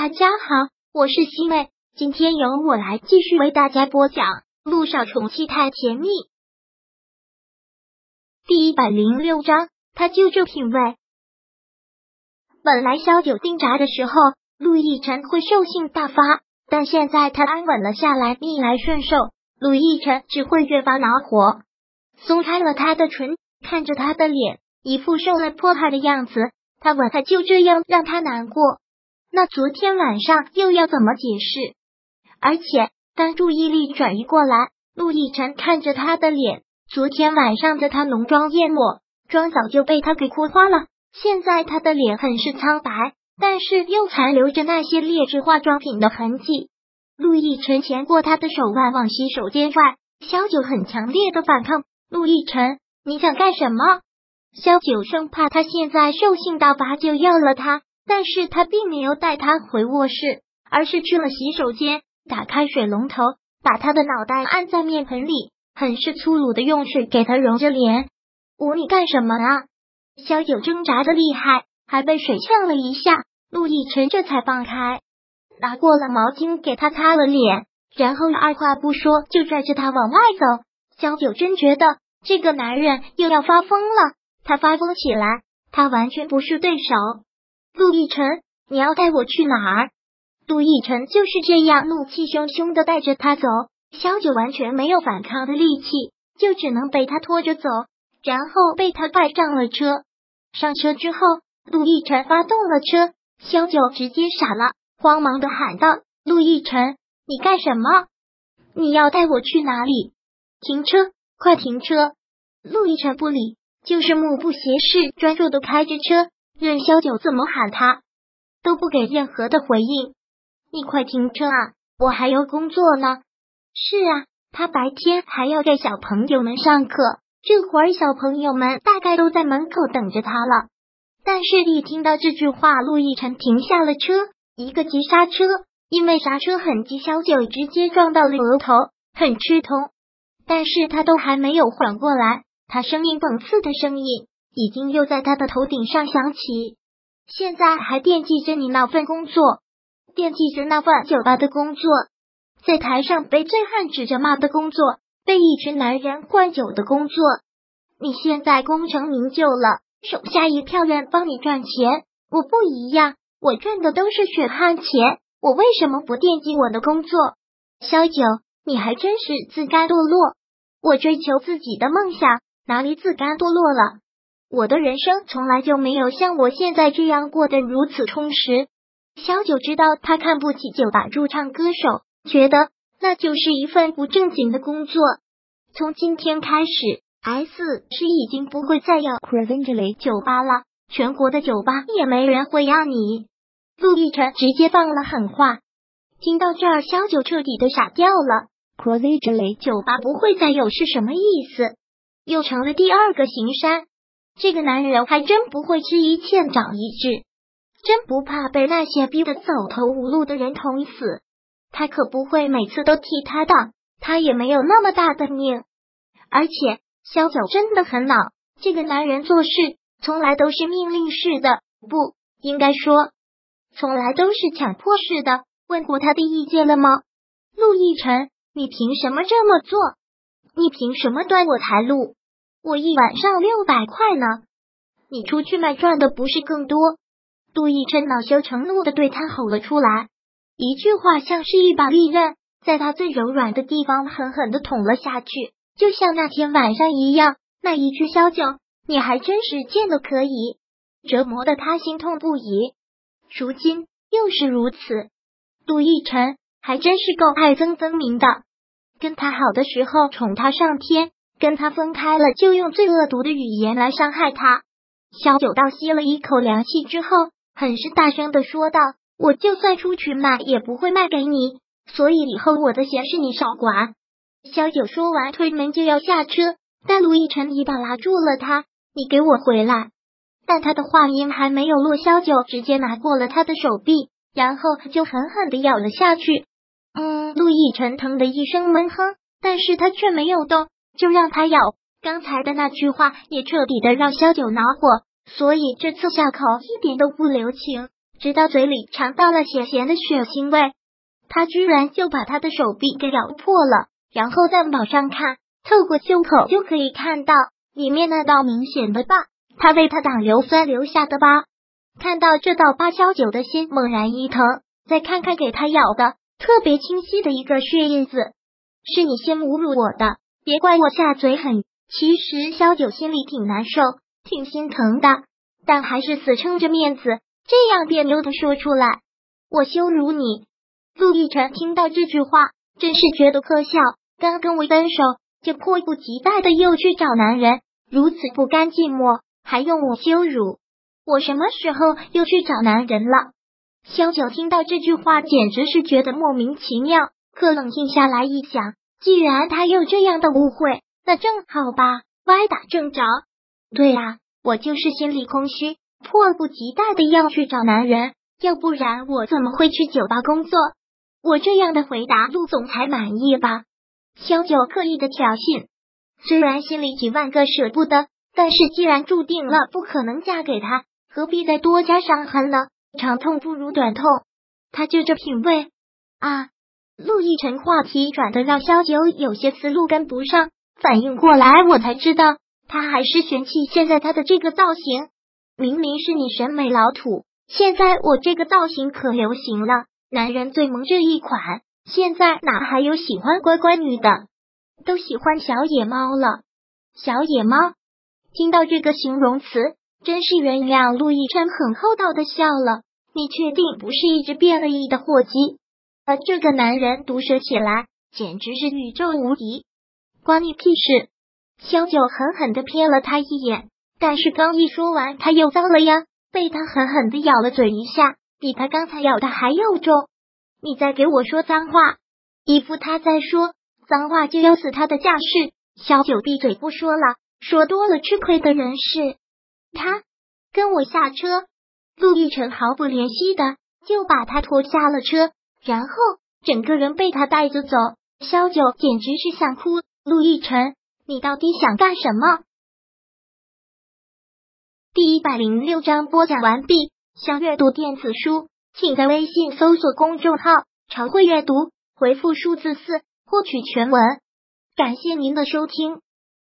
大家好，我是西妹，今天由我来继续为大家播讲《路上宠妻太甜蜜》第一百零六章。他就这品味。本来萧九定闸的时候，陆亦辰会兽性大发，但现在他安稳了下来，逆来顺受，陆亦辰只会越发恼火。松开了他的唇，看着他的脸，一副受了迫害的样子。他吻他，就这样让他难过。那昨天晚上又要怎么解释？而且当注意力转移过来，陆亦辰看着他的脸，昨天晚上的他浓妆艳抹，妆早就被他给哭花了。现在他的脸很是苍白，但是又残留着那些劣质化妆品的痕迹。陆亦辰牵过他的手腕往洗手间拽，萧九很强烈的反抗。陆亦辰，你想干什么？萧九生怕他现在兽性大发就要了他。但是他并没有带他回卧室，而是去了洗手间，打开水龙头，把他的脑袋按在面盆里，很是粗鲁的用水给他揉着脸。我你干什么啊？萧九挣扎的厉害，还被水呛了一下。陆亦辰这才放开，拿过了毛巾给他擦了脸，然后二话不说就拽着他往外走。萧九真觉得这个男人又要发疯了，他发疯起来，他完全不是对手。陆亦辰，你要带我去哪儿？陆亦辰就是这样怒气汹汹的带着他走，萧九完全没有反抗的力气，就只能被他拖着走，然后被他带上了车。上车之后，陆亦辰发动了车，萧九直接傻了，慌忙的喊道：“陆亦辰，你干什么？你要带我去哪里？停车，快停车！”陆亦辰不理，就是目不斜视，专注的开着车。任萧九怎么喊他，都不给任何的回应。你快停车啊！我还要工作呢。是啊，他白天还要给小朋友们上课，这会儿小朋友们大概都在门口等着他了。但是，一听到这句话，陆亦辰停下了车，一个急刹车，因为刹车很急，萧九直接撞到了额头，很吃痛。但是他都还没有缓过来，他声音讽刺的声音。已经又在他的头顶上响起，现在还惦记着你那份工作，惦记着那份酒吧的工作，在台上被醉汉指着骂的工作，被一群男人灌酒的工作。你现在功成名就了，手下一票人帮你赚钱，我不一样，我赚的都是血汗钱，我为什么不惦记我的工作？萧九，你还真是自甘堕落。我追求自己的梦想，哪里自甘堕落了？我的人生从来就没有像我现在这样过得如此充实。小九知道他看不起酒吧驻唱歌手，觉得那就是一份不正经的工作。从今天开始，S 是已经不会再要 c r e v e n g e l y 酒吧了，全国的酒吧也没人会要你。陆亦辰直接放了狠话。听到这儿，小九彻底的傻掉了。c r e v e n g e l y 酒吧不会再有是什么意思？又成了第二个行山。这个男人还真不会吃一堑长一智，真不怕被那些逼得走投无路的人捅死。他可不会每次都替他挡，他也没有那么大的命。而且萧九真的很老，这个男人做事从来都是命令式的，不应该说从来都是强迫式的。问过他的意见了吗？陆亦辰，你凭什么这么做？你凭什么断我财路？我一晚上六百块呢，你出去卖赚的不是更多？杜奕琛恼羞成怒的对他吼了出来，一句话像是一把利刃，在他最柔软的地方狠狠的捅了下去，就像那天晚上一样。那一句“萧九，你还真是贱的可以”，折磨的他心痛不已。如今又是如此，杜奕辰还真是够爱憎分明的。跟他好的时候宠他上天。跟他分开了，就用最恶毒的语言来伤害他。萧九倒吸了一口凉气之后，很是大声的说道：“我就算出去卖，也不会卖给你，所以以后我的闲事你少管。”萧九说完，推门就要下车，但陆亦辰一把拉住了他：“你给我回来！”但他的话音还没有落，萧九直接拿过了他的手臂，然后就狠狠的咬了下去。嗯，陆亦辰疼的一声闷哼，但是他却没有动。就让他咬，刚才的那句话也彻底的让萧九恼火，所以这次下口一点都不留情，直到嘴里尝到了咸咸的血腥味，他居然就把他的手臂给咬破了，然后再往上看，透过袖口就可以看到里面那道明显的疤，他为他挡硫酸留下的疤。看到这道疤，萧九的心猛然一疼。再看看给他咬的特别清晰的一个血印子，是你先侮辱我的，别怪我下嘴狠。其实萧九心里挺难受，挺心疼的，但还是死撑着面子，这样别扭的说出来：“我羞辱你。”陆亦辰听到这句话，真是觉得可笑。刚跟我分手，就迫不及待的又去找男人，如此不甘寂寞，还用我羞辱我？什么时候又去找男人了？萧九听到这句话，简直是觉得莫名其妙。可冷静下来一想，既然他有这样的误会，那正好吧，歪打正着。对啊，我就是心里空虚，迫不及待的要去找男人，要不然我怎么会去酒吧工作？我这样的回答，陆总裁满意吧？萧九刻意的挑衅，虽然心里几万个舍不得，但是既然注定了不可能嫁给他，何必再多加伤痕呢？长痛不如短痛，他就这品味啊！陆亦辰话题转的让萧九有些思路跟不上，反应过来我才知道他还是嫌弃现在他的这个造型。明明是你审美老土，现在我这个造型可流行了，男人最萌这一款，现在哪还有喜欢乖乖女的？都喜欢小野猫了。小野猫，听到这个形容词。真是原谅陆亦辰很厚道的笑了。你确定不是一只变了异的货机？而这个男人毒舌起来简直是宇宙无敌，关你屁事！萧九狠狠的瞥了他一眼，但是刚一说完，他又遭了殃，被他狠狠的咬了嘴一下，比他刚才咬的还要重。你再给我说脏话，一副他在说脏话就要死他的架势。萧九闭嘴不说了，说多了吃亏的人是。他跟我下车，陆亦辰毫不怜惜的就把他拖下了车，然后整个人被他带着走。萧九简直是想哭。陆亦辰，你到底想干什么？第一百零六章播讲完毕。想阅读电子书，请在微信搜索公众号“常会阅读”，回复数字四获取全文。感谢您的收听。